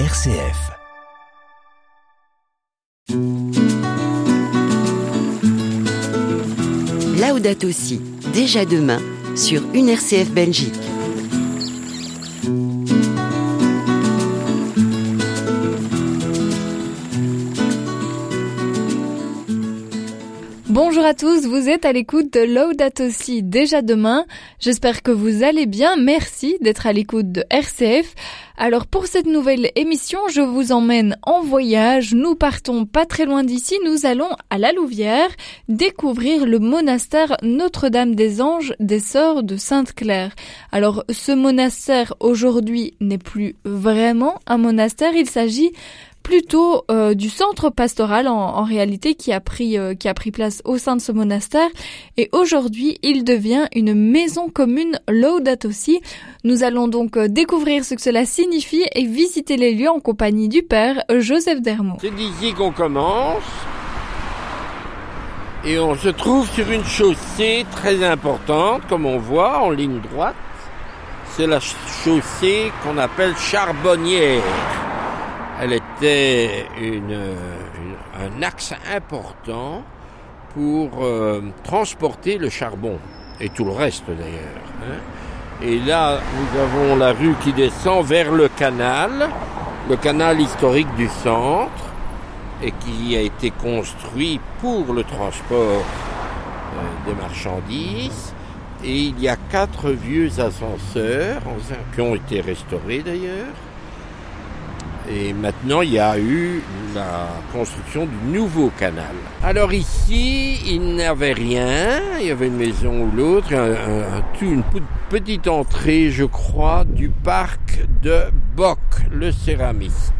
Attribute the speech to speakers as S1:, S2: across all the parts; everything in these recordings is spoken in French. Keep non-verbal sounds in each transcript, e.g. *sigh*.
S1: RCF.
S2: Laudato Si, déjà demain, sur une RCF Belgique.
S3: Bonjour à tous, vous êtes à l'écoute de Laudato Si déjà demain. J'espère que vous allez bien. Merci d'être à l'écoute de RCF. Alors pour cette nouvelle émission, je vous emmène en voyage. Nous partons pas très loin d'ici. Nous allons à la Louvière découvrir le monastère Notre-Dame des Anges des Sœurs de Sainte-Claire. Alors ce monastère aujourd'hui n'est plus vraiment un monastère. Il s'agit plutôt euh, du centre pastoral en, réalité qui a pris euh, a place au sein de ce monastère et aujourd'hui il devient une maison commune Laudato Si. Nous allons donc euh, découvrir ce que cela signifie et visiter les lieux en compagnie du père Joseph Dermot.
S4: C'est d'ici qu'on commence et on se trouve sur une chaussée très importante comme on voit en ligne droite. C'est la chaussée qu'on appelle charbonnière elle était une, un axe important pour euh, transporter le charbon et tout le reste d'ailleurs. Hein. Et là, nous avons la rue qui descend vers le canal, le canal historique du centre, et qui a été construit pour le transport euh, des marchandises. Et il y a quatre vieux ascenseurs qui ont été restaurés d'ailleurs et maintenant, il y a eu la construction du nouveau canal. Alors ici, il n'y avait rien. Il y avait une maison ou l'autre, un, un, une petite entrée, je crois, du parc de Bock, le céramiste.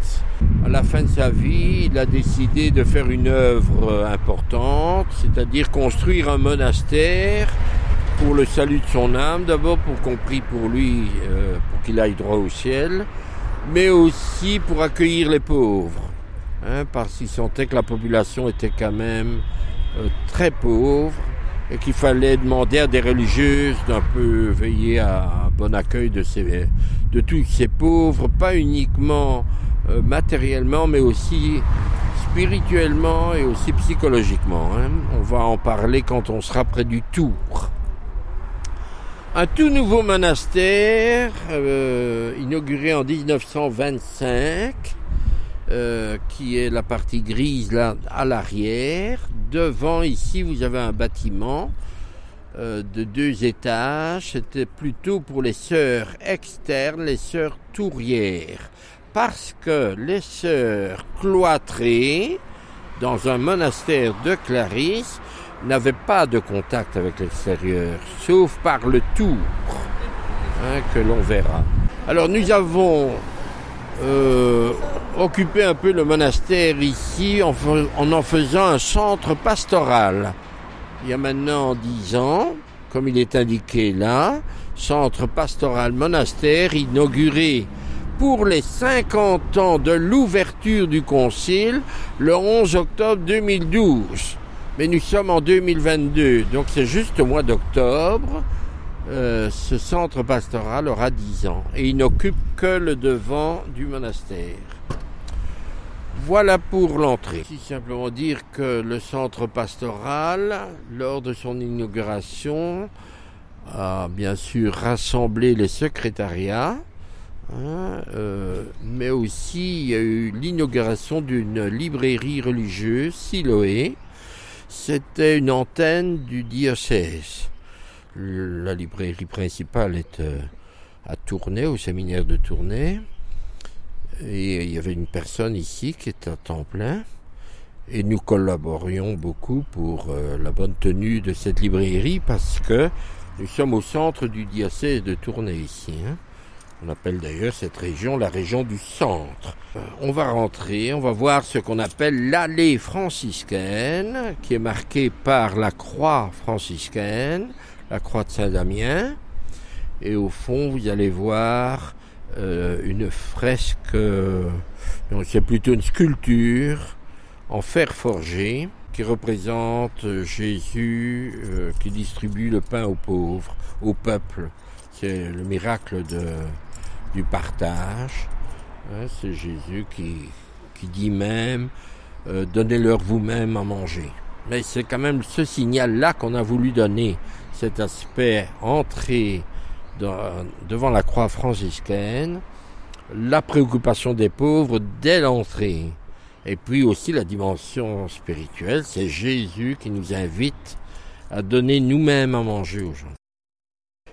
S4: À la fin de sa vie, il a décidé de faire une œuvre importante, c'est-à-dire construire un monastère pour le salut de son âme, d'abord pour qu'on prie pour lui, euh, pour qu'il aille droit au ciel, mais aussi pour accueillir les pauvres, hein, parce qu'il sentait que la population était quand même euh, très pauvre et qu'il fallait demander à des religieuses d'un peu veiller à un bon accueil de, ces, de tous ces pauvres, pas uniquement euh, matériellement, mais aussi spirituellement et aussi psychologiquement. Hein. On va en parler quand on sera près du Tour un tout nouveau monastère euh, inauguré en 1925 euh, qui est la partie grise là à l'arrière. Devant ici vous avez un bâtiment euh, de deux étages. C'était plutôt pour les sœurs externes, les sœurs tourières. Parce que les sœurs cloîtrées dans un monastère de Clarisse n'avait pas de contact avec l'extérieur, sauf par le tour hein, que l'on verra. Alors nous avons euh, occupé un peu le monastère ici en, en, faisant un centre pastoral. Il y a maintenant dix ans, comme il est indiqué là, centre pastoral monastère inauguré pour les 50 ans de l'ouverture du concile le 11 octobre 2012 mais nous sommes en 2022, donc c'est juste au mois d'octobre. Euh, ce centre pastoral aura 10 ans et il n'occupe que le devant du monastère. Voilà pour l'entrée. Si simplement dire que le centre pastoral, lors de son inauguration, a bien sûr rassemblé les secrétariats, hein, euh, mais aussi il y a eu l'inauguration d'une librairie religieuse, Siloé, c'était une antenne du diocèse. La librairie principale est euh, à Tournai, au séminaire de Tournai. Et il y avait une personne ici qui est à temps plein. Et nous collaborions beaucoup pour euh, la bonne tenue de cette librairie parce que nous sommes au centre du diocèse de Tournai ici. Hein. On appelle d'ailleurs cette région la région du centre. On va rentrer, on va voir ce qu'on appelle l'allée franciscaine, qui est marquée par la croix franciscaine, la croix de Saint-Damien. Et au fond, vous allez voir euh, une fresque, euh, c'est plutôt une sculpture en fer forgé qui représente Jésus euh, qui distribue le pain aux pauvres, au peuple. C'est le miracle de, du partage. Hein, c'est Jésus qui, qui dit même euh, donnez-leur vous-même à manger. Mais c'est quand même ce signal-là qu'on a voulu donner, cet aspect entré devant la croix franciscaine, la préoccupation des pauvres dès l'entrée. Et puis aussi la dimension spirituelle, c'est Jésus qui nous invite à donner nous-mêmes à manger aux gens.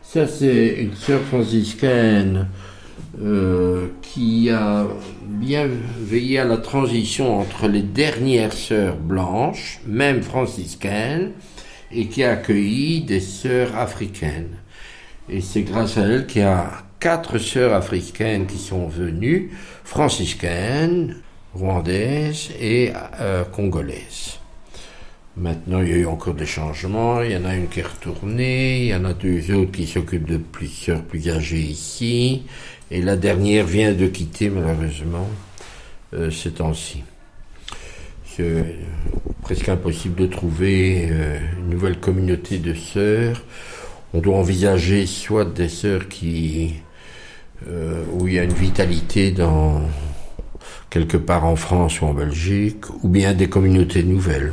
S4: Ça, c'est une sœur franciscaine euh, qui a bien veillé à la transition entre les dernières sœurs blanches, même franciscaines, et qui a accueilli des sœurs africaines. Et c'est grâce à elle qu'il y a quatre sœurs africaines qui sont venues, franciscaines, rwandaises et euh, congolaises. Maintenant, il y a eu encore des changements. Il y en a une qui est retournée. Il y en a deux autres qui s'occupent de plusieurs plus âgées ici. Et la dernière vient de quitter, malheureusement, euh, ces temps-ci. C'est presque impossible de trouver euh, une nouvelle communauté de sœurs. On doit envisager soit des sœurs qui, euh, où il y a une vitalité dans quelque part en France ou en Belgique, ou bien des communautés nouvelles.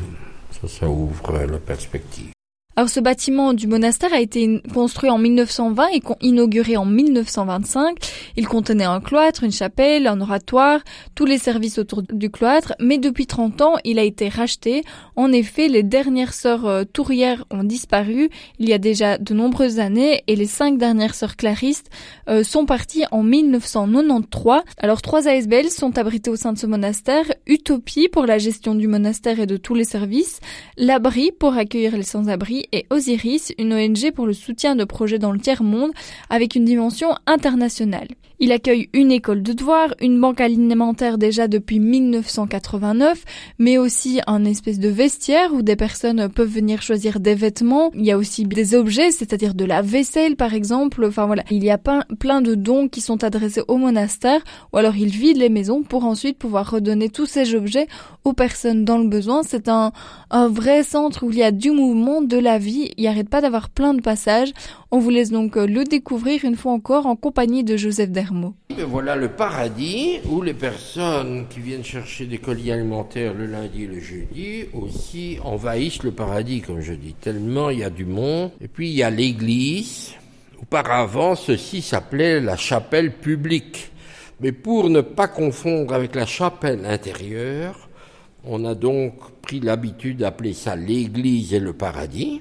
S4: Ça, ça ouvre la perspective.
S3: Alors ce bâtiment du monastère a été construit en 1920 et inauguré en 1925. Il contenait un cloître, une chapelle, un oratoire, tous les services autour du cloître, mais depuis 30 ans, il a été racheté. En effet, les dernières sœurs euh, tourières ont disparu il y a déjà de nombreuses années et les cinq dernières sœurs claristes euh, sont parties en 1993. Alors trois ASBL sont abritées au sein de ce monastère, Utopie pour la gestion du monastère et de tous les services, l'abri pour accueillir les sans-abri et Osiris, une ONG pour le soutien de projets dans le tiers-monde avec une dimension internationale. Il accueille une école de devoirs, une banque alimentaire déjà depuis 1989, mais aussi un espèce de vestiaire où des personnes peuvent venir choisir des vêtements. Il y a aussi des objets, c'est-à-dire de la vaisselle par exemple. Enfin voilà, il y a plein de dons qui sont adressés au monastère ou alors il vide les maisons pour ensuite pouvoir redonner tous ces objets aux personnes dans le besoin. C'est un, un vrai centre où il y a du mouvement, de la vie. Il n'y arrête pas d'avoir plein de passages. On vous laisse donc le découvrir une fois encore en compagnie de Joseph Der
S4: voilà le paradis où les personnes qui viennent chercher des colis alimentaires le lundi et le jeudi aussi envahissent le paradis, comme je dis, tellement il y a du monde. Et puis il y a l'église. Auparavant, ceci s'appelait la chapelle publique. Mais pour ne pas confondre avec la chapelle intérieure, on a donc pris l'habitude d'appeler ça l'église et le paradis.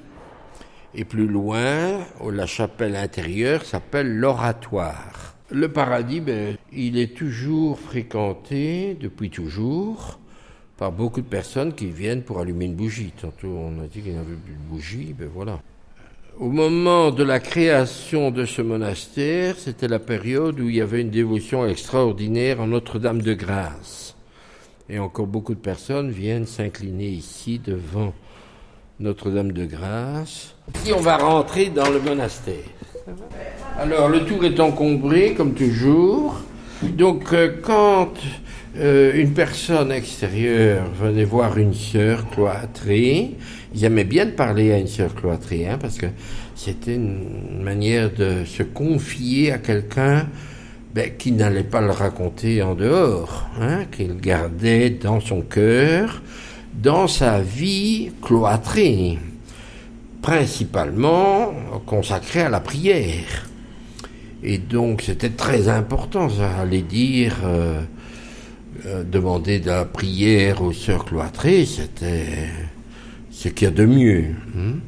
S4: Et plus loin, la chapelle intérieure s'appelle l'oratoire. Le paradis, ben, il est toujours fréquenté, depuis toujours, par beaucoup de personnes qui viennent pour allumer une bougie. Tantôt, on a dit qu'il n'y avait plus de bougie, ben voilà. Au moment de la création de ce monastère, c'était la période où il y avait une dévotion extraordinaire en Notre-Dame de Grâce. Et encore beaucoup de personnes viennent s'incliner ici devant Notre-Dame de Grâce. Ici, on va rentrer dans le monastère. Alors, le tour est encombré, comme toujours. Donc, euh, quand euh, une personne extérieure venait voir une sœur cloîtrée, ils aimaient bien de parler à une sœur cloîtrée, hein, parce que c'était une manière de se confier à quelqu'un ben, qui n'allait pas le raconter en dehors, hein, qu'il gardait dans son cœur, dans sa vie cloîtrée principalement consacré à la prière. Et donc c'était très important, ça allait dire, euh, euh, demander de la prière aux sœurs cloîtrées, c'était ce qu'il y a de mieux. Hein.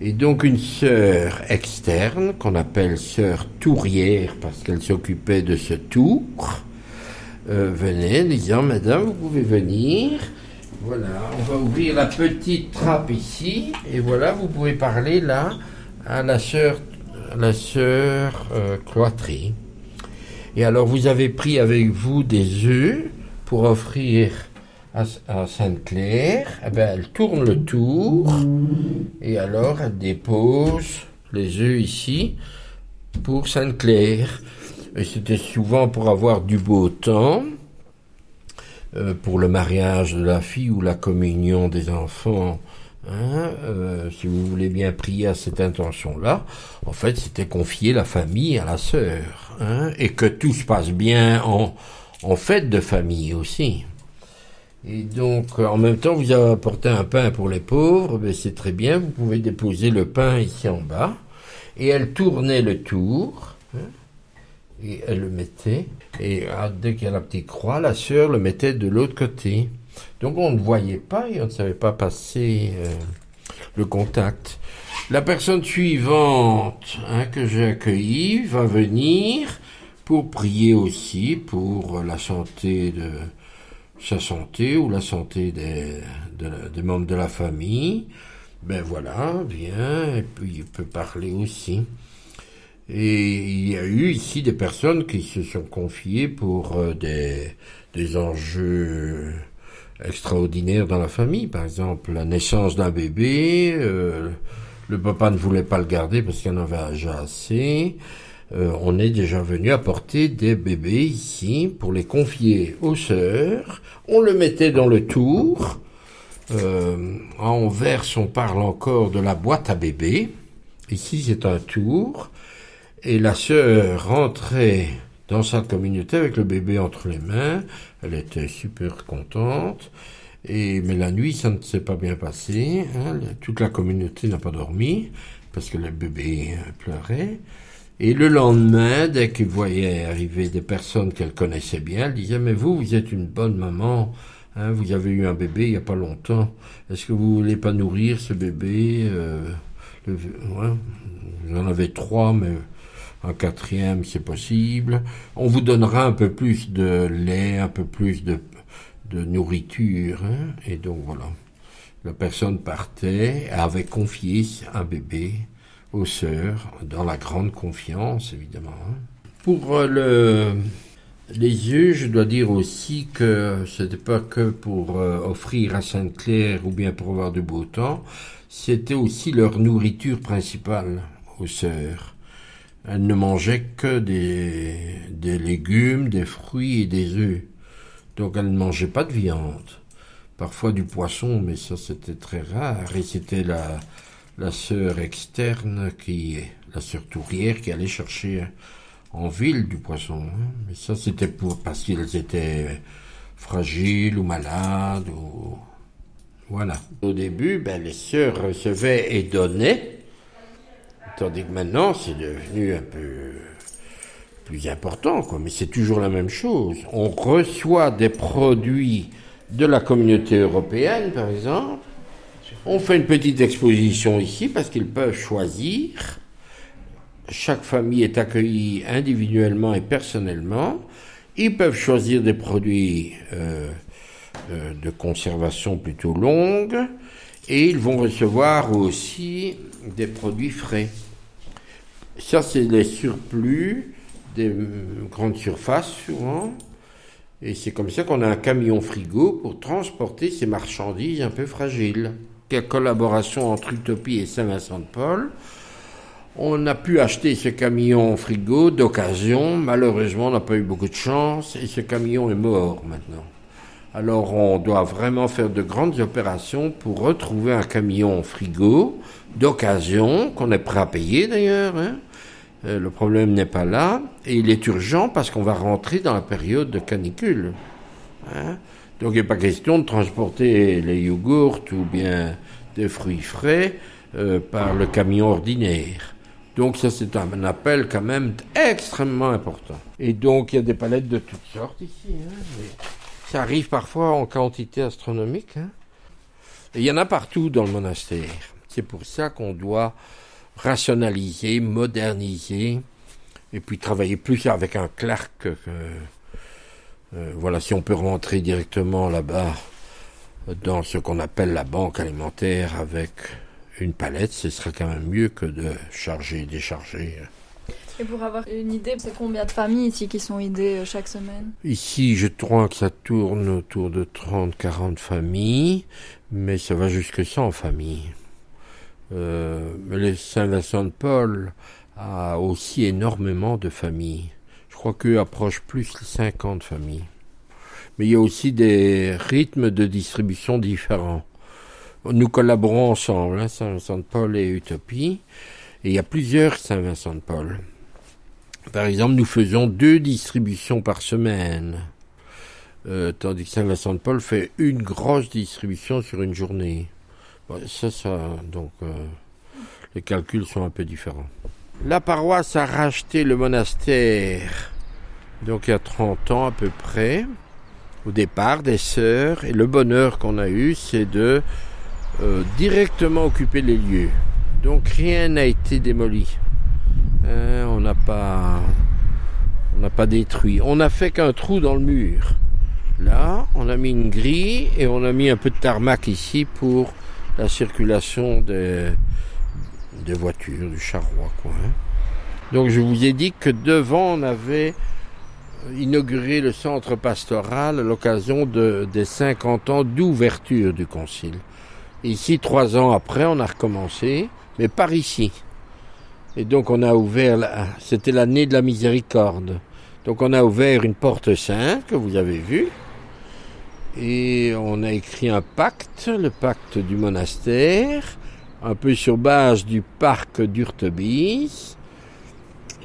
S4: Et donc une sœur externe, qu'on appelle sœur tourière, parce qu'elle s'occupait de ce tour, euh, venait disant, Madame, vous pouvez venir, voilà, on va ouvrir la petite trappe ici, et voilà, vous pouvez parler là à la sœur, la sœur euh, cloîtrée. Et alors, vous avez pris avec vous des œufs pour offrir à, Sainte-Claire. Eh ben, elle tourne le tour, et alors elle dépose les œufs ici pour Sainte-Claire. Et c'était souvent pour avoir du beau temps. Euh, pour le mariage de la fille ou la communion des enfants, hein, euh, si vous voulez bien prier à cette intention-là, en fait, c'était confier la famille à la sœur, hein, et que tout se passe bien en, en fête de famille aussi. Et donc, en même temps, vous avez apporté un pain pour les pauvres, ben c'est très bien, vous pouvez déposer le pain ici en bas. Et elle tournait le tour, et elle le mettait, et ah, dès qu'il y a la petite croix, la sœur le mettait de l'autre côté. Donc on ne voyait pas et on ne savait pas passer euh, le contact. La personne suivante hein, que j'ai accueillie va venir pour prier aussi pour la santé de sa santé ou la santé des, des membres de la famille. Ben voilà, vient, et puis il peut parler aussi. Et il y a eu ici des personnes qui se sont confiées pour euh, des, des enjeux extraordinaires dans la famille. Par exemple, la naissance d'un bébé, euh, le papa ne voulait pas le garder parce qu'il en avait déjà assez. Euh, on est déjà venu apporter des bébés ici pour les confier aux sœurs. On le mettait dans le tour. Euh, en verse, on parle encore de la boîte à bébé. Ici, c'est un tour. Et la sœur rentrait dans sa communauté avec le bébé entre les mains. Elle était super contente. Et, mais la nuit, ça ne s'est pas bien passé. Hein. Toute la communauté n'a pas dormi parce que le bébé pleurait. Et le lendemain, dès qu'il voyait arriver des personnes qu'elle connaissait bien, elle disait, mais vous, vous êtes une bonne maman, hein, vous avez eu un bébé il n'y a pas longtemps, est-ce que vous voulez pas nourrir ce bébé euh, le, ouais, J'en avais trois, mais un quatrième, c'est possible. On vous donnera un peu plus de lait, un peu plus de, nourriture. Hein, et donc voilà. La personne partait, avait confié un bébé aux sœurs, dans la grande confiance, évidemment. Hein. Pour euh, le, les yeux, je dois dire aussi que ce n'était pas que pour euh, offrir à Sainte-Claire ou bien pour avoir du beau temps, c'était aussi leur nourriture principale aux sœurs. Elles ne mangeaient que des, des légumes, des fruits et des œufs. Donc elles ne mangeaient pas de viande. Parfois du poisson, mais ça c'était très rare. Et c'était la, la sœur externe qui la sœur tourière qui allait chercher en ville du poisson. Hein. Mais ça c'était pour parce qu'ils étaient fragiles ou malades ou voilà. Au début, ben, les sœurs recevaient et donnaient, tandis que maintenant c'est devenu un peu plus important, quoi. Mais c'est toujours la même chose. On reçoit des produits de la communauté européenne, par exemple, on fait une petite exposition ici parce qu'ils peuvent choisir. Chaque famille est accueillie individuellement et personnellement. Ils peuvent choisir des produits euh, euh, de conservation plutôt longue et ils vont recevoir aussi des produits frais. Ça, c'est les surplus des grandes surfaces souvent. Et c'est comme ça qu'on a un camion frigo pour transporter ces marchandises un peu fragiles collaboration entre Utopie et Saint-Vincent-de-Paul. On a pu acheter ce camion frigo d'occasion. Malheureusement, on n'a pas eu beaucoup de chance et ce camion est mort maintenant. Alors, on doit vraiment faire de grandes opérations pour retrouver un camion frigo d'occasion qu'on est prêt à payer d'ailleurs. Hein. Euh, le problème n'est pas là et il est urgent parce qu'on va rentrer dans la période de canicule. Hein. Donc il n'est pas question de transporter les yogourts ou bien des fruits frais euh, par le camion ordinaire. Donc ça c'est un appel quand même extrêmement important. Et donc il y a des palettes de toutes sortes ici. Hein, ça arrive parfois en quantité astronomique. Hein. Il y en a partout dans le monastère. C'est pour ça qu'on doit rationaliser, moderniser, et puis travailler plus avec un clerc que, euh, voilà, si on peut rentrer directement là-bas dans ce qu'on appelle la banque alimentaire avec une palette, ce serait quand même mieux que de charger et décharger.
S3: Et pour avoir une idée, c'est combien de familles ici qui sont aidées euh, chaque semaine?
S4: Ici, je crois que ça tourne autour de 30-40 familles, mais ça va jusque 100 familles. Euh, les Saint-Vincent de Paul a aussi énormément de familles crois qu'eux approchent plus les 50 familles. Mais il y a aussi des rythmes de distribution différents. Nous collaborons ensemble, hein, Saint-Vincent de Paul et Utopie, et il y a plusieurs Saint-Vincent de Paul. Par exemple, nous faisons deux distributions par semaine. Euh, tandis que Saint-Vincent-de-Paul fait une grosse distribution sur une journée. ça, donc, euh, les calculs sont un peu différents. La paroisse a racheté le monastère, donc il y a 30 ans à peu près, au départ des sœurs, et le bonheur qu'on a eu, c'est de euh, directement occuper les lieux. Donc rien n'a été démoli. On n'a pas, détruit. On n'a fait qu'un trou dans le mur. Là, on a mis une grille et on a mis un peu de tarmac ici pour la circulation des, voitures, du charroi. Hein. Donc je vous ai dit que devant, on avait inauguré le centre pastoral à l'occasion de, des 50 ans d'ouverture du concile. Ici, trois ans après, on a recommencé, mais par ici. Et donc on a ouvert, c'était l'année de la miséricorde. Donc on a ouvert une porte sainte que vous avez vue, et on a écrit un pacte, le pacte du monastère, un peu sur base du parc d'Urtebise.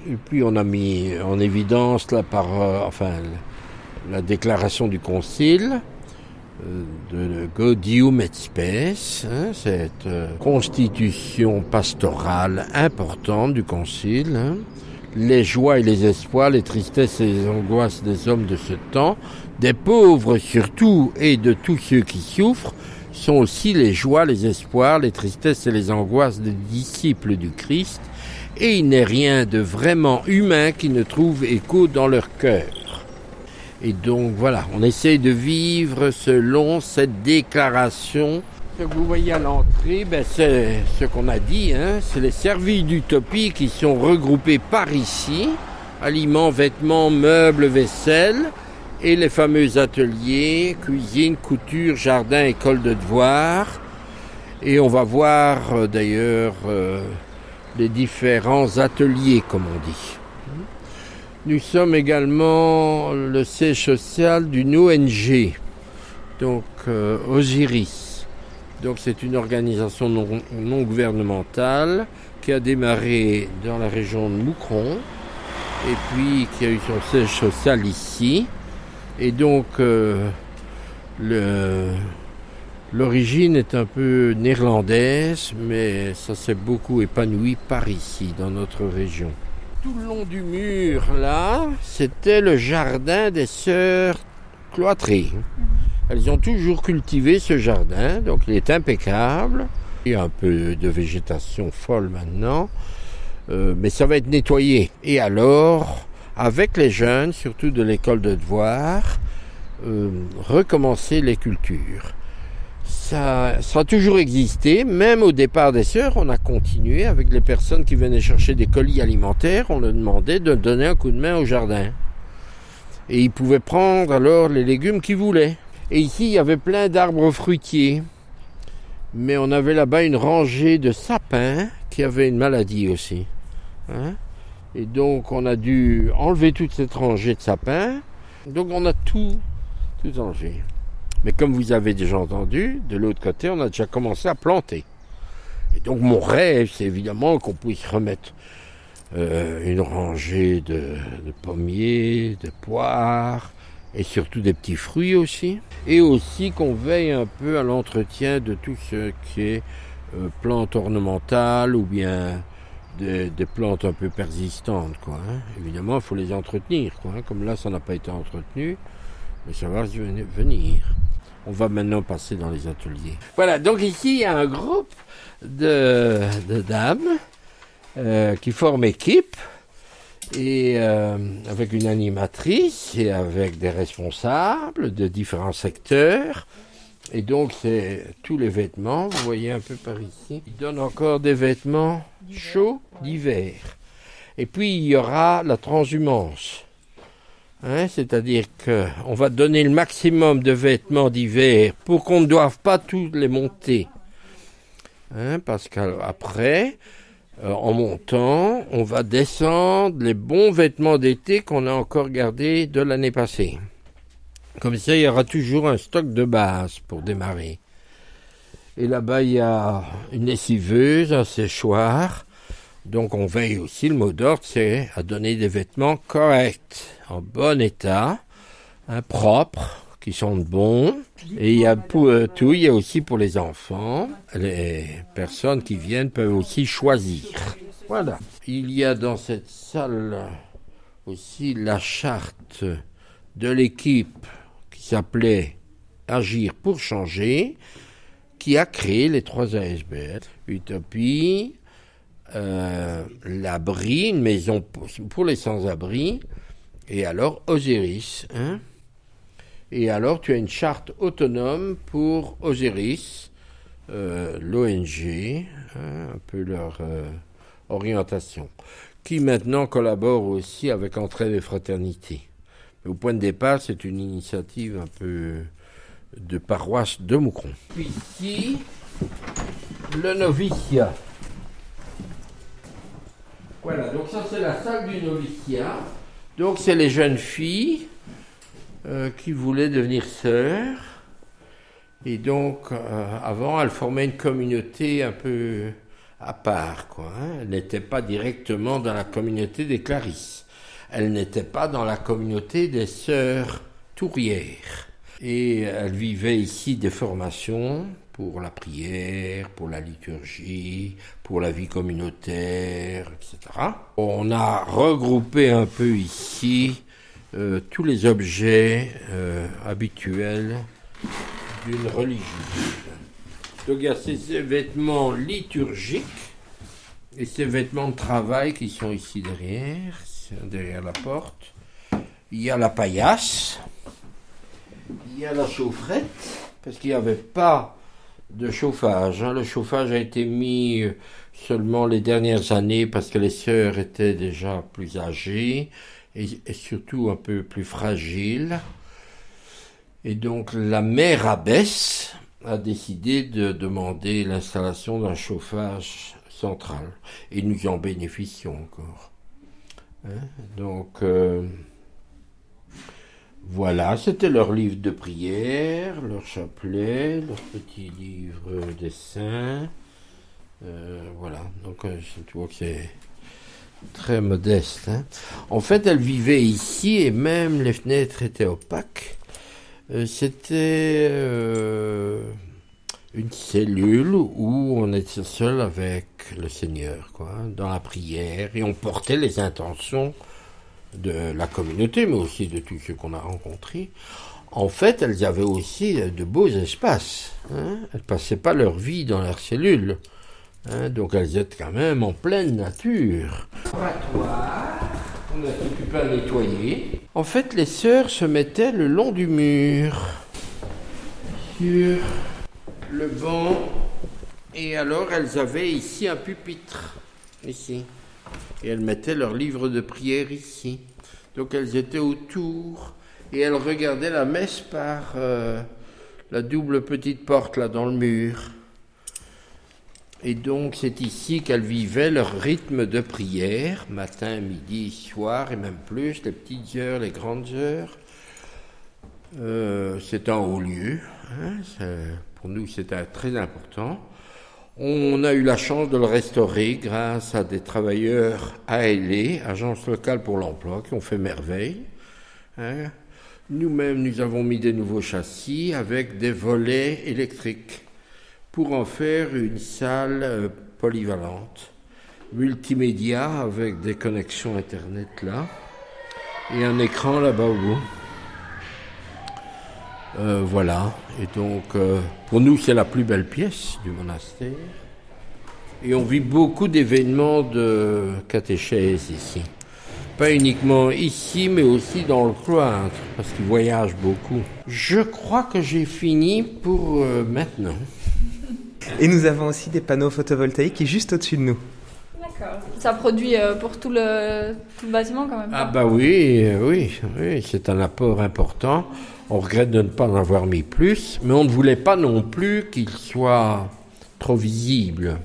S4: Et puis on a mis en évidence la, par, enfin, la déclaration du concile de Gaudium et Spes, hein, cette euh, constitution pastorale importante du concile. Hein les joies et les espoirs, les tristesses et les angoisses des hommes de ce temps, des pauvres surtout et de tous ceux qui souffrent, sont aussi les joies, les espoirs, les tristesses et les angoisses des disciples du Christ, et il n'est rien de vraiment humain qui ne trouve écho dans leur cœur. Et donc voilà, on essaye de vivre selon cette déclaration ce que vous voyez à l'entrée, ben, c'est ce qu'on a dit, hein, c'est les services d'utopie qui sont regroupés par ici, aliments, vêtements, meubles, vaisselle, et les fameux ateliers, cuisine, couture, jardin, école de devoirs. Et on va voir euh, d'ailleurs euh, les différents ateliers, comme on dit. Nous sommes également le siège social d'une ONG, donc euh, Osiris. Donc c'est une organisation non, gouvernementale qui a démarré dans la région de Moucron et puis qui a eu son siège social ici. Et donc euh, l'origine est un peu néerlandaise, mais ça s'est beaucoup épanoui par ici, dans notre région. Tout le long du mur, là, c'était le jardin des sœurs cloîtrées. Elles ont toujours cultivé ce jardin, donc il est impeccable. Il y a un peu de végétation folle maintenant, euh, mais ça va être nettoyé. Et alors, avec les jeunes, surtout de l'école de devoirs, euh, recommencer les cultures. Ça, ça, a toujours existé, même au départ des sœurs, on a continué avec les personnes qui venaient chercher des colis alimentaires, on leur demandait de donner un coup de main au jardin. Et ils pouvaient prendre alors les légumes qu'ils voulaient. Et ici, il y avait plein d'arbres fruitiers. Mais on avait là-bas une rangée de sapins qui avaient une maladie aussi. Hein. et donc, on a dû enlever toute cette rangée de sapins. Donc, on a tout, tout enlevé. Mais comme vous avez déjà entendu, de l'autre côté, on a déjà commencé à planter. Et donc, mon rêve, c'est évidemment qu'on puisse remettre euh, une rangée de, pommiers, de poires, et surtout des petits fruits aussi. Et aussi qu'on veille un peu à l'entretien de tout ce qui est euh, plantes ornementales ou bien des, plantes un peu persistantes. Quoi, hein. Évidemment, il faut les entretenir. Quoi, hein. Comme là, ça n'a pas été entretenu, mais ça va venir. On va maintenant passer dans les ateliers. Voilà, donc ici, il y a un groupe de, dames euh, qui forment équipe et euh, avec une animatrice et avec des responsables de différents secteurs. Et donc c'est tous les vêtements, vous voyez un peu par ici. Ils donnent encore des vêtements chauds d'hiver. Et puis il y aura la transhumance. Hein, C'est-à-dire qu'on va donner le maximum de vêtements d'hiver pour qu'on ne doive pas tous les monter. Hein, parce qu'après, euh, en montant, on va descendre les bons vêtements d'été qu'on a encore gardés de l'année passée. Comme ça, il y aura toujours un stock de base pour démarrer. Et là-bas, il y a une lessiveuse, un séchoir. Donc, on veille aussi, le mot d'ordre, c'est à donner des vêtements corrects, en bon état, hein, propres, qui sentent bon. Et il y a pour euh, tout, il y a aussi pour les enfants. Les personnes qui viennent peuvent aussi choisir. Voilà. Il y a dans cette salle aussi la charte de l'équipe qui s'appelait Agir pour changer, qui a créé les trois ASBL. Utopie, euh, l'abri, une maison pour les sans-abri, et alors Osiris. Hein? Et alors, tu as une charte autonome pour Osiris, euh, l'ONG, hein, un peu leur euh, orientation, qui maintenant collabore aussi avec Entraide et Fraternité. Au point de départ, c'est une initiative un peu de paroisse de Moucron. Ici, le noviciat. Voilà, donc ça c'est la salle du noviciat. Donc c'est les jeunes filles euh, qui voulait devenir sœur. Et donc, euh, avant, elle formait une communauté un peu à part, quoi. Hein. Elle n'était pas directement dans la communauté des Clarisses. Elle n'était pas dans la communauté des sœurs tourières. Et elle vivait ici des formations pour la prière, pour la liturgie, pour la vie communautaire, etc. On a regroupé un peu ici euh, tous les objets euh, habituels d'une religion. Donc il y a ces vêtements liturgiques et ces vêtements de travail qui sont ici derrière, derrière la porte. Il y a la paillasse, il y a la chaufferette, parce qu'il n'y avait pas de chauffage. Hein. Le chauffage a été mis euh, seulement les dernières années parce que les sœurs étaient déjà plus âgées et, surtout un peu plus fragile. Et donc la mère abbesse a décidé de demander l'installation d'un chauffage central. Et nous en bénéficions encore. Hein? donc euh, voilà, c'était leur livre de prière, leur chapelet, leur petit livre des saints. Euh, voilà, donc euh, tu vois que c'est très modeste. Hein. En fait, elle vivait ici et même les fenêtres étaient opaques. Euh, c'était une cellule où on était seul avec le Seigneur, quoi, dans la prière, et on portait les intentions de la communauté, mais aussi de tous ceux qu'on a rencontrés. En fait, elles avaient aussi de beaux espaces. Hein. Elles passaient pas leur vie dans leur cellule. Hein, donc elles étaient quand même en pleine nature. on a occupé à nettoyer. En fait, les sœurs se mettaient le long du mur, sur le banc, et alors elles avaient ici un pupitre, ici. Et elles mettaient leur livre de prière ici. Donc elles étaient autour, et elles regardaient la messe par euh, la double petite porte là dans le mur. Et donc c'est ici qu'elles vivaient leur rythme de prière, matin, midi, soir, et même plus, les petites heures, les grandes heures. Euh, c'est un haut lieu, hein, pour nous c'était très important. On a eu la chance de le restaurer grâce à des travailleurs ALE, Agence locale pour l'emploi, qui ont fait merveille. Hein. Nous-mêmes, nous avons mis des nouveaux châssis avec des volets électriques pour en faire une salle euh, polyvalente, multimédia avec des connexions Internet là et un écran là-bas au bout. Euh, voilà, et donc euh, pour nous c'est la plus belle pièce du monastère. Et on vit beaucoup d'événements de catéchèse ici. Pas uniquement ici, mais aussi dans le cloître, parce qu'ils voyagent beaucoup. Je crois que j'ai fini pour maintenant.
S1: Et nous avons aussi des panneaux photovoltaïques qui est juste au-dessus de nous.
S3: D'accord. Ça produit euh, pour tout le, bâtiment quand même
S4: Ah bah oui, euh, oui, oui, c'est un apport important. On regrette de ne pas en avoir mis plus, mais on ne voulait pas non plus qu'il soit trop visible.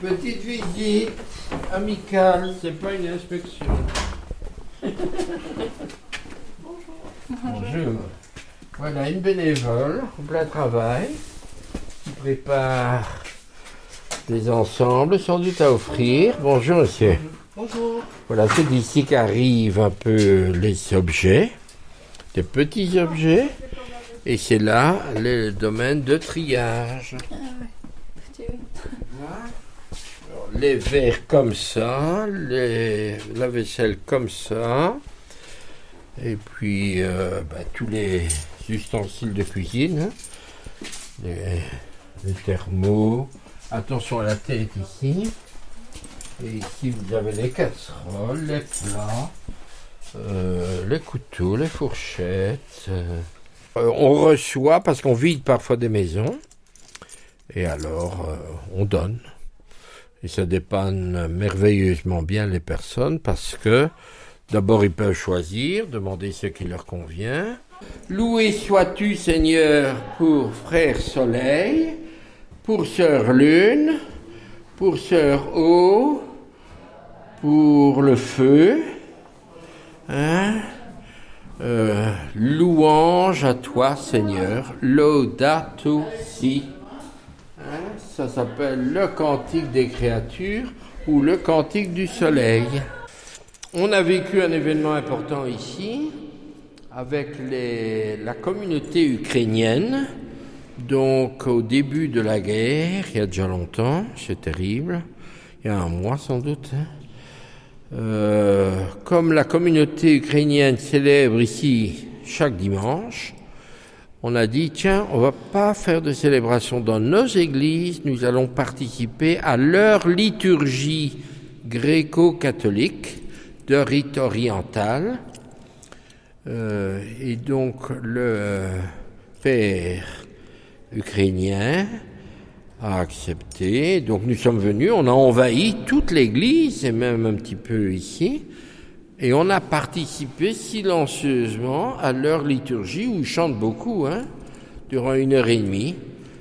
S4: Petite visite amicale, c'est pas une inspection. Bonjour. Bonjour. Voilà une bénévole au plein travail prépare des ensembles sans doute à offrir. Bonjour monsieur.
S5: Bonjour.
S4: Voilà, c'est d'ici qu'arrivent un peu les objets. Des petits objets. Et c'est là le domaine de triage. Alors, les verres comme ça, les, la vaisselle comme ça, et puis euh, bah, tous les ustensiles de cuisine, hein. les, les thermos. Attention à la tête ici. Et ici vous avez les casseroles, les plats, euh, les couteaux, les fourchettes. euh. Euh, on reçoit parce qu'on vide parfois des maisons. Et alors, on donne. Et ça dépanne merveilleusement bien les personnes parce que d'abord ils peuvent choisir, demander ce qui leur convient. Loué sois-tu Seigneur pour Frère Soleil, pour Sœur Lune, pour Sœur Eau, pour le feu. Hein? Euh, louange à toi, Seigneur. Laudato si. Hein, ça s'appelle le cantique des créatures ou le cantique du soleil. On a vécu un événement important ici avec la communauté ukrainienne. Donc au début de la guerre, il y a déjà longtemps, c'est terrible, il y a un mois sans doute. hein. Euh, comme la communauté ukrainienne célèbre ici chaque dimanche, on a dit tiens, on va pas faire de célébration dans nos églises, nous allons participer à leur liturgie gréco-catholique de rite oriental. Euh, et donc le père ukrainien a accepté. Donc nous sommes venus, on a envahi toute l'église et même un petit peu ici. Et on a participé silencieusement à leur liturgie où ils chantent beaucoup, hein, durant une heure et demie.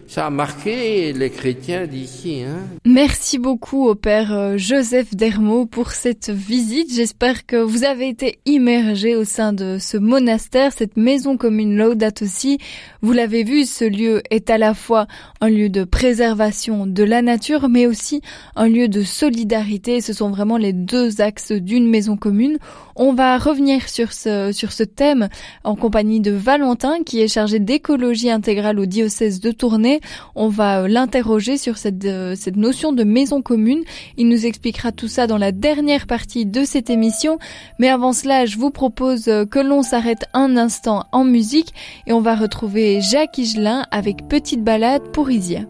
S4: Ça a marqué les chrétiens d'ici. Hein.
S3: Merci beaucoup au père euh, Joseph Dermo pour cette visite. J'espère que vous avez été immergé au sein de ce monastère, cette maison commune Laudato Si. Vous l'avez vu, ce lieu est à la fois un lieu de préservation de la nature, mais aussi un lieu de solidarité. Ce sont vraiment les deux axes d'une maison commune. On va revenir sur ce, sur ce thème en compagnie de Valentin, qui est chargé d'écologie intégrale au diocèse de Tournai. On va euh, l'interroger sur cette, euh, cette notion de maison commune. Il nous expliquera tout ça dans la dernière partie de cette émission. Mais avant cela, je vous propose euh, que l'on s'arrête un instant en musique et on va retrouver Jacques Higelin avec Petite balade pour Isia.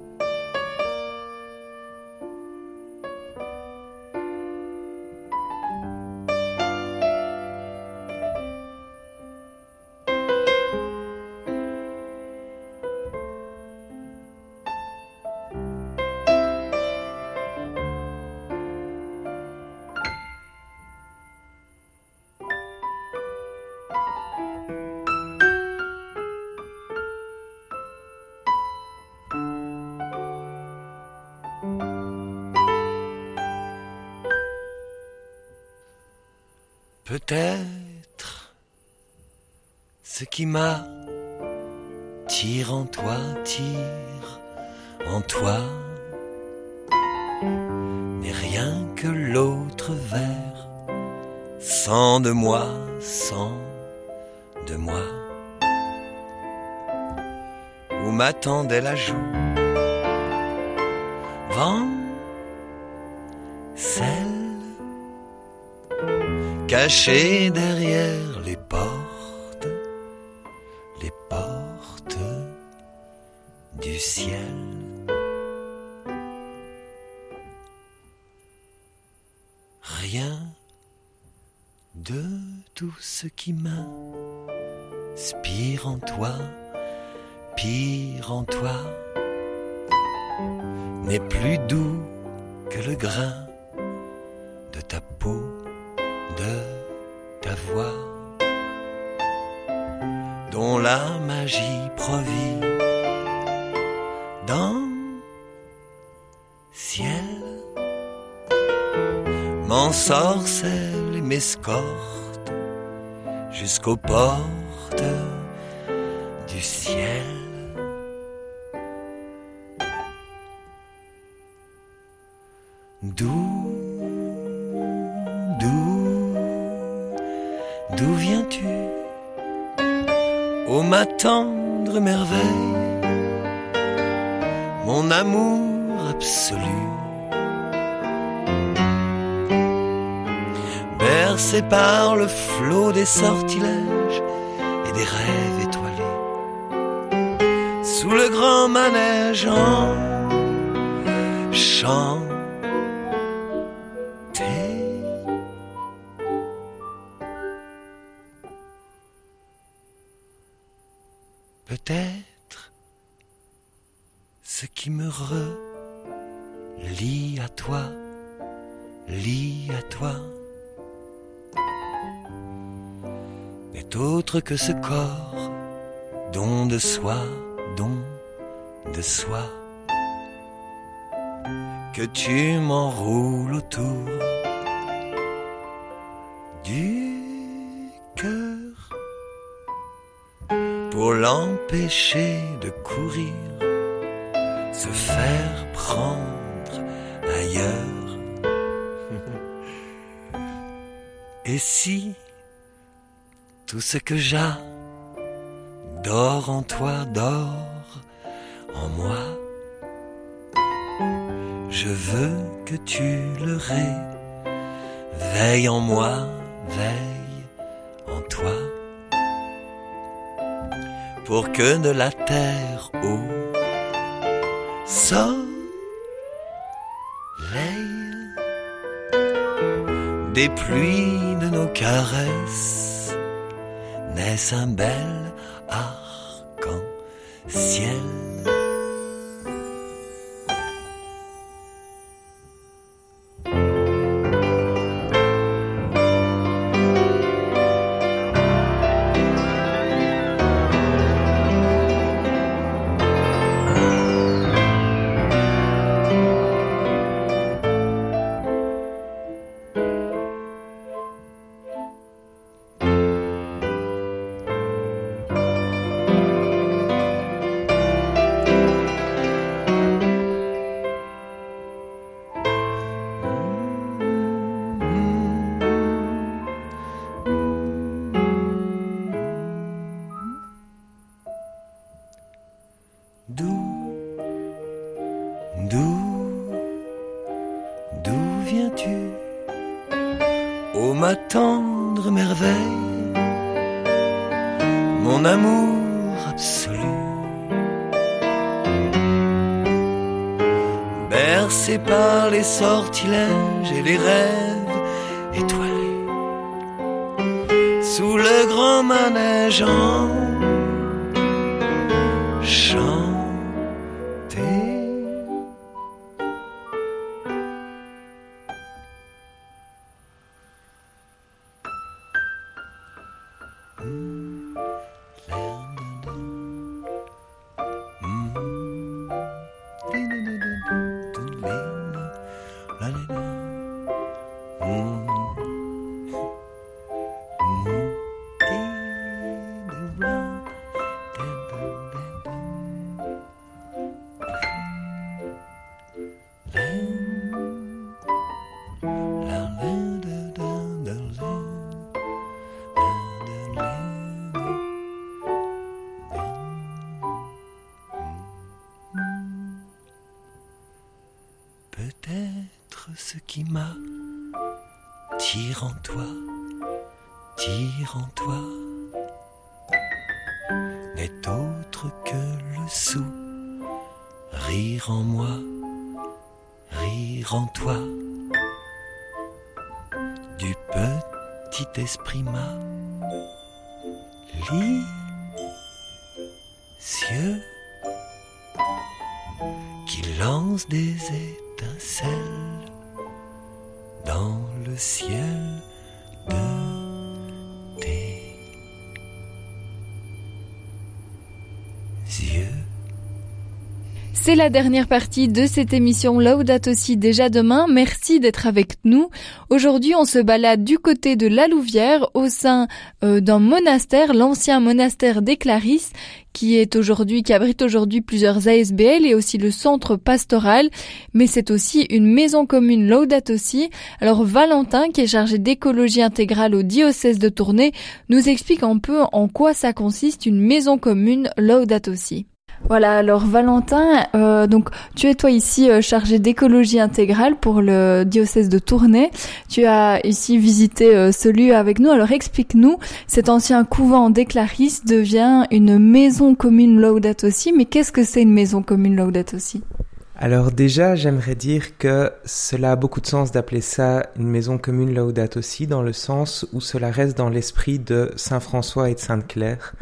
S5: Peut-être ce qui m'a tire en toi, tire en toi, n'est rien que l'autre verre, sans de moi, sans de moi, où m'attendait la joue, derrière les portes, les portes du ciel. Rien de tout ce qui m'inspire en toi, dans ciel, m'ensorcelle et m'escorte jusqu'aux portes du ciel. D'où, d'où, d'où viens-tu ô ma tendre merveille, mon amour absolu. Bercé par le flot des sortilèges et des rêves étoilés, sous le grand manège en chant. Que ce corps, don de soi, don de soi, que tu m'enroules autour du cœur pour l'empêcher de courir, se faire prendre ailleurs. *laughs* Et si tout ce que dort en toi, dort en moi, je veux que tu le réveilles en moi, veille en toi. Pour que de la terre au soleil des pluies de nos caresses naissent un bel arc-en-ciel. Sortilèges et les rêves qui m'attire en toi, tire en toi, n'est autre que le sou, rire en moi, rire en toi, du petit esprit ma, lit ciel.
S3: C'est la dernière partie de cette émission Laudato aussi déjà demain. Merci d'être avec nous. Aujourd'hui, on se balade du côté de la Louvière au sein euh, d'un monastère, l'ancien monastère des Clarisses, qui est aujourd'hui, qui abrite aujourd'hui plusieurs ASBL et aussi le centre pastoral, mais c'est aussi une maison commune Laudato Si. Alors Valentin, qui est chargé d'écologie intégrale au diocèse de Tournai, nous explique un peu en quoi ça consiste une maison commune Laudato Si. Voilà, alors Valentin, euh, donc tu es toi ici euh, chargé d'écologie intégrale pour le diocèse de Tournai. Tu as ici visité euh, ce lieu avec nous. Alors explique-nous, cet ancien couvent des devient une maison commune Laudato Si, mais qu'est-ce que c'est une maison commune Laudato Si?
S1: Alors déjà, j'aimerais dire que cela a beaucoup de sens d'appeler ça une maison commune Laudato Si, dans le sens où cela reste dans l'esprit de Saint François et de Sainte Claire.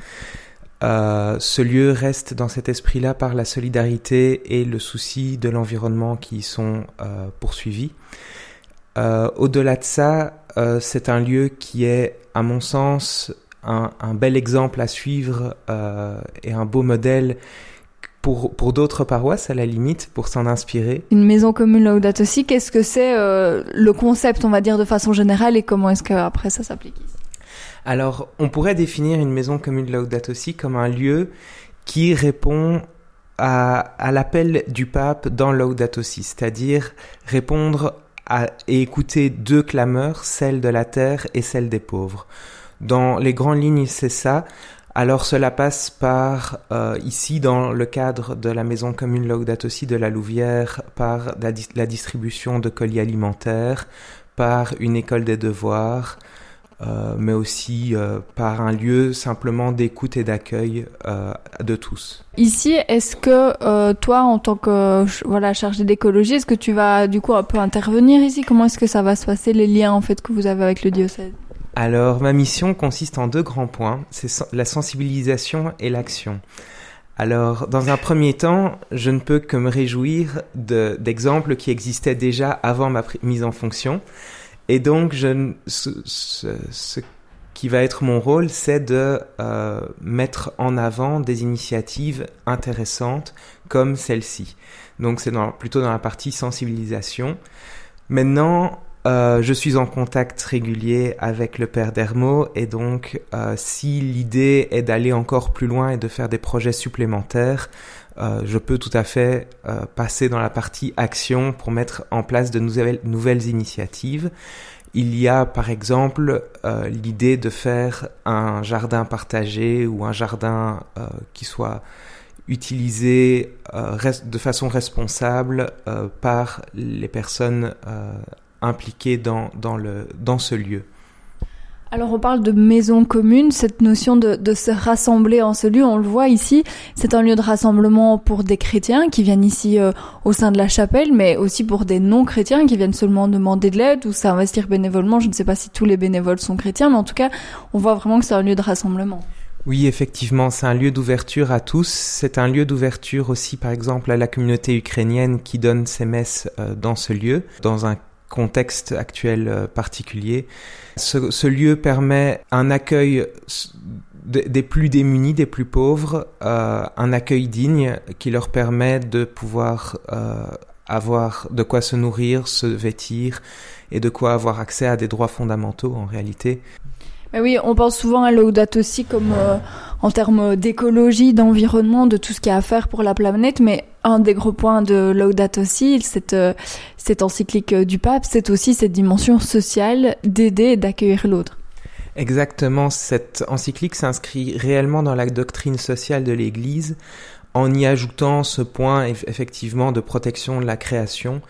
S1: Euh, ce lieu reste dans cet esprit-là par la solidarité et le souci de l'environnement qui y sont euh, poursuivis. Euh, au-delà de ça, c'est un lieu qui est, à mon sens, un, bel exemple à suivre et un beau modèle pour, d'autres paroisses à la limite, pour s'en inspirer.
S3: Une maison commune Laudato aussi, qu'est-ce que c'est le concept, on va dire, de façon générale et comment est-ce qu'après ça s'applique ici?
S1: Alors, on pourrait définir une maison commune Laudato aussi comme un lieu qui répond à, l'appel du pape dans Laudato Si, c'est-à-dire répondre à, et écouter deux clameurs, celle de la terre et celle des pauvres. Dans les grandes lignes, c'est ça. Alors cela passe par, euh, ici dans le cadre de la maison commune Laudato Si de la Louvière, par la, la distribution de colis alimentaires, par une école des devoirs, mais aussi euh, par un lieu simplement d'écoute et d'accueil euh, de tous.
S3: Ici, est-ce que toi, en tant que voilà chargé d'écologie, est-ce que tu vas du coup un peu intervenir ici? Comment est-ce que ça va se passer les liens en fait que vous avez avec le diocèse?
S1: Alors, ma mission consiste en deux grands points c'est la sensibilisation et l'action. Alors, dans un premier temps, je ne peux que me réjouir d'exemples qui existaient déjà avant ma mise en fonction. Et donc, je, ce, ce, qui va être mon rôle, c'est de euh, mettre en avant des initiatives intéressantes comme celle-ci. Donc, c'est plutôt dans la partie sensibilisation. Maintenant, euh, je suis en contact régulier avec le père d'Hermo et donc euh, si l'idée est d'aller encore plus loin et de faire des projets supplémentaires, euh, je peux tout à fait euh, passer dans la partie action pour mettre en place de nouvelles, initiatives. Il y a par exemple euh, l'idée de faire un jardin partagé ou un jardin qui soit utilisé de façon responsable par les personnes impliquées dans ce lieu.
S3: Alors on parle de maison commune, cette notion de, se rassembler en ce lieu, on le voit ici, c'est un lieu de rassemblement pour des chrétiens qui viennent ici euh, au sein de la chapelle, mais aussi pour des non-chrétiens qui viennent seulement demander de l'aide ou s'investir bénévolement. Je ne sais pas si tous les bénévoles sont chrétiens, mais en tout cas, on voit vraiment que c'est un lieu de rassemblement.
S1: Oui, effectivement, c'est un lieu d'ouverture à tous. C'est un lieu d'ouverture aussi, par exemple, à la communauté ukrainienne qui donne ses messes euh, dans ce lieu, dans un contexte actuel euh, particulier. Ce, lieu permet un accueil des plus démunis, des plus pauvres, euh, un accueil digne qui leur permet de pouvoir euh, avoir de quoi se nourrir, se vêtir et de quoi avoir accès à des droits fondamentaux en réalité.
S3: Mais oui, on pense souvent à Laudato aussi comme en termes d'écologie, d'environnement, de tout ce qu'il y a à faire pour la planète, mais un des gros points de Laudato aussi, cette, euh, cette encyclique euh, du pape, c'est aussi cette dimension sociale d'aider et d'accueillir l'autre.
S1: Exactement, cette encyclique s'inscrit réellement dans la doctrine sociale de l'Église en y ajoutant ce point effectivement de protection de la création,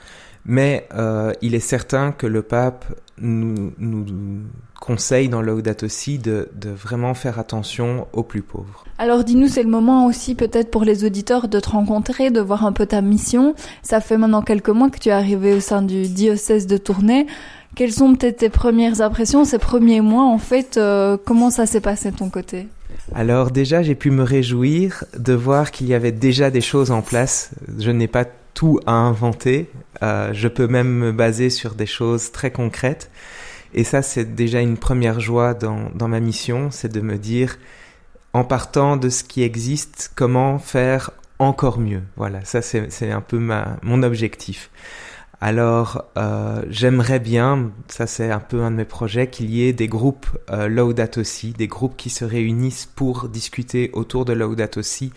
S1: mais euh, il est certain que le pape nous, nous conseille dans Laudato aussi de, de, vraiment faire attention aux plus pauvres.
S3: Alors dis-nous, c'est le moment aussi peut-être pour les auditeurs de te rencontrer, de voir un peu ta mission. Ça fait maintenant quelques mois que tu es arrivé au sein du diocèse de Tournai. Quelles sont peut-être tes premières impressions, ces premiers mois en fait euh, Comment ça s'est passé de ton côté?
S1: Alors déjà, j'ai pu me réjouir de voir qu'il y avait déjà des choses en place. Je n'ai pas tout à inventer. Euh, je peux même me baser sur des choses très concrètes. Et ça, c'est déjà une première joie dans, dans ma mission, c'est de me dire, en partant de ce qui existe, comment faire encore mieux. Voilà, ça c'est un peu ma, mon objectif. Alors, euh, j'aimerais bien, ça c'est un peu un de mes projets, qu'il y ait des groupes euh, Laudato aussi, des groupes qui se réunissent pour discuter autour de Laudato aussi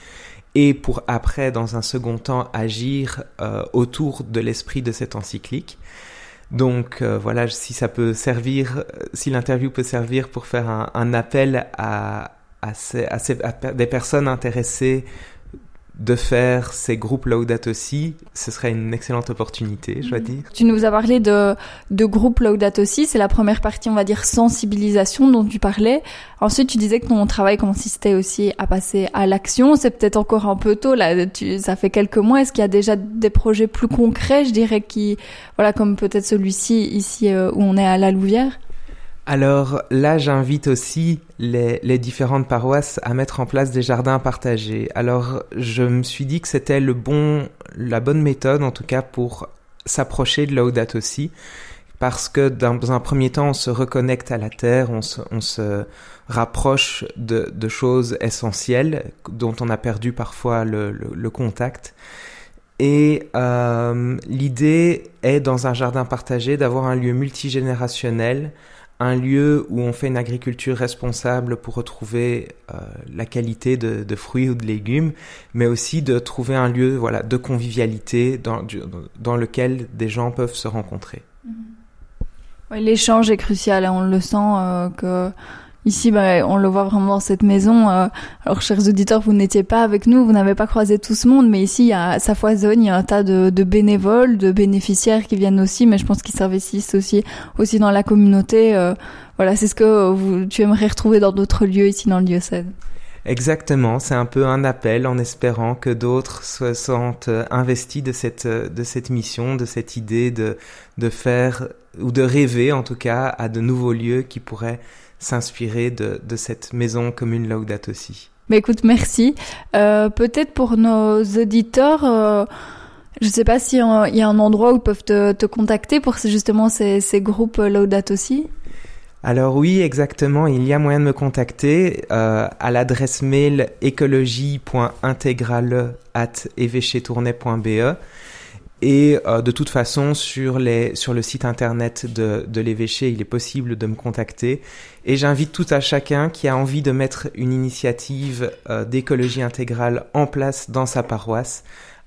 S1: et pour après, dans un second temps, agir euh, autour de l'esprit de cette encyclique. Donc euh, voilà, si ça peut servir, si l'interview peut servir pour faire un, un appel à, à, ces, à, ces, à, des personnes intéressées de faire ces groupes Laudato aussi, ce serait une excellente opportunité, je dois mhm. dire.
S3: Tu nous as parlé de, de groupes Laudato aussi, c'est la première partie, on va dire, sensibilisation dont tu parlais. Ensuite, tu disais que ton travail consistait aussi à passer à l'action. C'est peut-être encore un peu tôt, là, tu, ça fait quelques mois. Est-ce qu'il y a déjà des projets plus concrets, je dirais, qui, voilà, comme peut-être celui-ci, ici, euh, où on est à la Louvière?
S1: Alors là, j'invite aussi les, les, différentes paroisses à mettre en place des jardins partagés. Alors je me suis dit que c'était le bon, la bonne méthode en tout cas pour s'approcher de Laudato aussi, parce que dans un premier temps, on se reconnecte à la terre, on se, on se rapproche de, de, choses essentielles dont on a perdu parfois le, le, le contact. Et euh, l'idée est dans un jardin partagé d'avoir un lieu multigénérationnel un lieu où on fait une agriculture responsable pour retrouver euh, la qualité de, fruits ou de légumes, mais aussi de trouver un lieu voilà de convivialité dans, dans lequel des gens peuvent se rencontrer.
S3: Oui, L'échange est crucial, hein. on le sent euh, que Ici, bah, on le voit vraiment dans cette maison. Euh, alors, chers auditeurs, vous n'étiez pas avec nous, vous n'avez pas croisé tout ce monde, mais ici, il y a, ça foisonne, il y a un tas de, de bénévoles, de bénéficiaires qui viennent aussi, mais je pense qu'ils s'investissent aussi, aussi dans la communauté. Euh, voilà, c'est ce que vous, tu aimerais retrouver dans d'autres lieux ici dans le diocèse.
S1: Exactement, c'est un peu un appel en espérant que d'autres se sentent euh, investis de cette, de cette mission, de cette idée de, de faire, ou de rêver en tout cas, à de nouveaux lieux qui pourraient s'inspirer de, de, cette maison commune Laudato aussi.
S3: Mais écoute, merci. Euh, Peut-être pour nos auditeurs, euh, je ne sais pas s'il y a un endroit où ils peuvent te, te contacter pour justement ces, ces groupes Laudato aussi.
S1: Alors oui, exactement. Il y a moyen de me contacter euh, à l'adresse mail écologie.intégrale@évêché-tournai.be. Et euh, de toute façon, sur, les, sur le site internet de, de l'évêché, il est possible de me contacter. Et j'invite tout à chacun qui a envie de mettre une initiative euh, d'écologie intégrale en place dans sa paroisse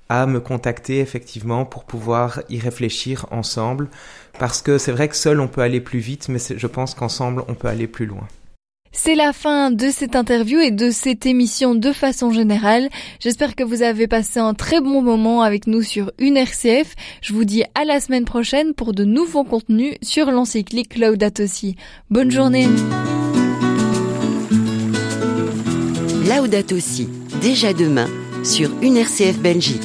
S1: à me contacter effectivement pour pouvoir y réfléchir ensemble. Parce que c'est vrai que seul on peut aller plus vite, mais je pense qu'ensemble on peut aller plus loin.
S3: C'est la fin de cette interview et de cette émission de façon générale. J'espère que vous avez passé un très bon moment avec nous sur une RCF. Je vous dis à la semaine prochaine pour de nouveaux contenus sur l'encyclique Laudato Si. Bonne journée.
S2: Laudato Si, déjà demain sur une RCF Belgique.